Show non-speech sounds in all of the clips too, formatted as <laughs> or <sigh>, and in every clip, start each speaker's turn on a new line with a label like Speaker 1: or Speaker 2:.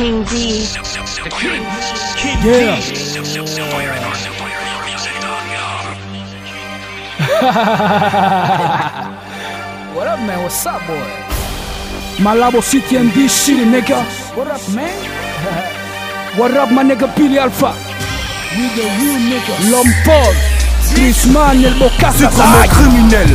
Speaker 1: King D.
Speaker 2: king Yeah. <laughs>
Speaker 3: What up, man? What's up, boy?
Speaker 2: Malabo City and this city, nigga.
Speaker 3: What up, man? <laughs>
Speaker 2: What up, my nigga Billy Alpha?
Speaker 3: We the real niggas.
Speaker 2: L'homme Grisman, el
Speaker 4: C'est comme un criminel.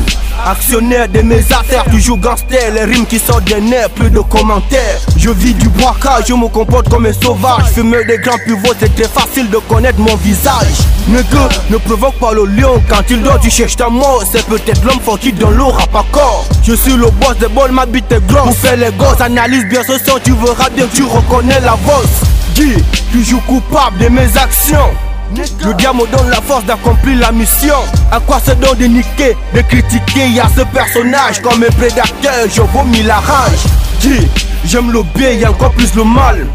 Speaker 4: Actionnaire de mes affaires, toujours gangster Les rimes qui sortent des nerfs, plus de commentaires. Je vis du braquage, je me comporte comme un sauvage. Fumer des grands pivots, c'est très facile de connaître mon visage. Nigga, ne provoque pas le lion Quand il dort, tu cherches ta mort. C'est peut-être l'homme fort qui dans l'eau rap encore. Je suis le boss des balles, ma bite est grosse. Faire les gosses, analyse bien ce son Tu verras bien que tu reconnais la bosse Dis, toujours coupable de mes actions le diable me donne la force d'accomplir la mission. À quoi ça donne de niquer, de critiquer Y'a ce personnage comme un prédateur, je vomis la rage. Dis, j'aime le bien, y'a encore plus le mal.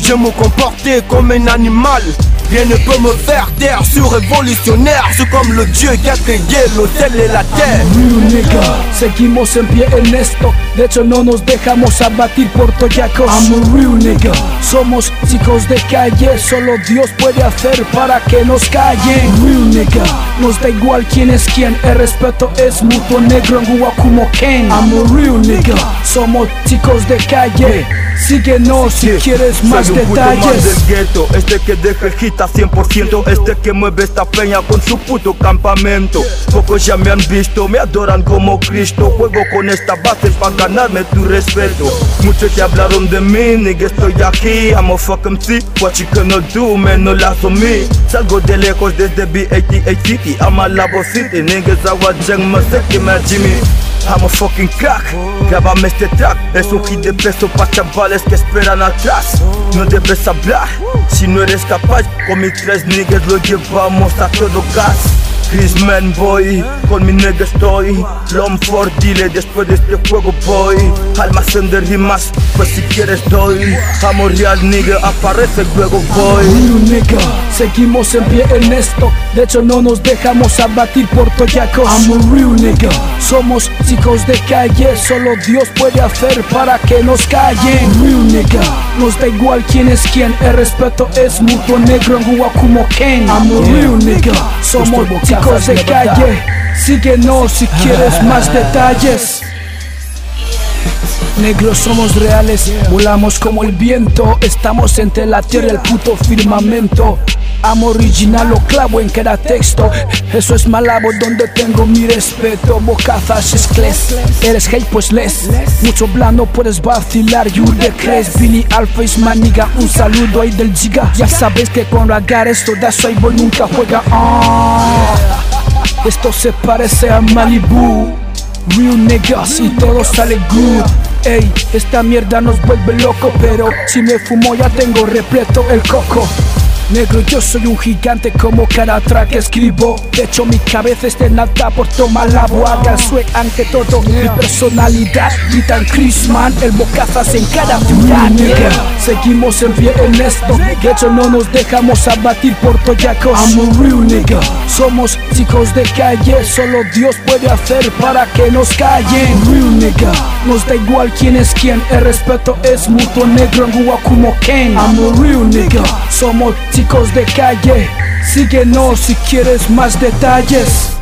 Speaker 4: J'aime me comporter comme un animal. Rien ne peut me faire taire, je suis révolutionnaire. C'est comme le Dieu qui a créé l'hôtel et la terre.
Speaker 2: Real nigga, seguimos en pie en esto. De hecho, no nos dejamos abatir por toyacos. I'm a real nigga. Somos chicos de calle, solo Dios puede hacer para que nos callen. Real nigga, nos da igual quién es quién. El respeto es mutuo negro en Guacumo Ken. I'm a real nigga. Somos chicos de calle. Síguenos si quieres más
Speaker 4: Soy un puto man
Speaker 2: detalles.
Speaker 4: del gueto, este que deja el hit a 100%, este que mueve esta peña con su puto campamento. Pocos ya me han visto, me adoran como Cristo. Juego con esta base para ganarme tu respeto. Muchos ya hablaron de mí, nigga, estoy aquí. I'm a fuck MC, what you gonna do, man, no laugh on me. Salgo de lejos desde B88 City, I'm a Labo City, niggas agua jeng, me Jimmy. I'm a fucking crack, grábame este track. Es un hit de peso para chavales que esperan atrás. No debes hablar, si no eres capaz Con mis tres niggas lo llevamos a todo gas Chrisman boy, con mi nigga estoy Lomford dile después de este juego boy Almacén de rimas, pues si quieres doy Amo real nigga, aparece luego
Speaker 2: Real nigga, seguimos en pie en esto. De hecho, no nos dejamos abatir por toyacos. I'm a real nigga. Somos chicos de calle, solo Dios puede hacer para que nos callen. Real nigga, nos da igual quién es quién. El respeto es mutuo negro en Guacumo Ken. I'm a real nigga. Somos chicos de calle. Síguenos si quieres más detalles. Negros somos reales, volamos como el viento, estamos entre la tierra y el puto firmamento. Amo original o clavo en cada texto, eso es malabo donde tengo mi respeto. Bocazas es cles, eres hate pues les, mucho blando puedes vacilar, you the crees. Billy Alpha is maniga, un saludo ahí del giga. Ya sabes que con ragar esto da soy boy nunca juega. ah. Esto se parece a Malibu. Real niggas y todo sale good. Ey, esta mierda nos vuelve loco, pero si me fumo ya tengo repleto el coco. Negro, yo soy un gigante como cada track que escribo. De hecho, mi cabeza está en alta por tomar la boaga. Swag ante todo, mi personalidad. Gritan Chrisman, el bocazas en cada ciudad. Seguimos en pie en. De hecho, no nos dejamos abatir por toyacos. I'm a real nigga. Somos chicos de calle, solo Dios puede hacer para que nos callen. Real nigga. Nos da igual quién es quién. El respeto es mutuo negro en Guacumo Ken. I'm a real nigga. Somos chicos de calle. Síguenos si quieres más detalles.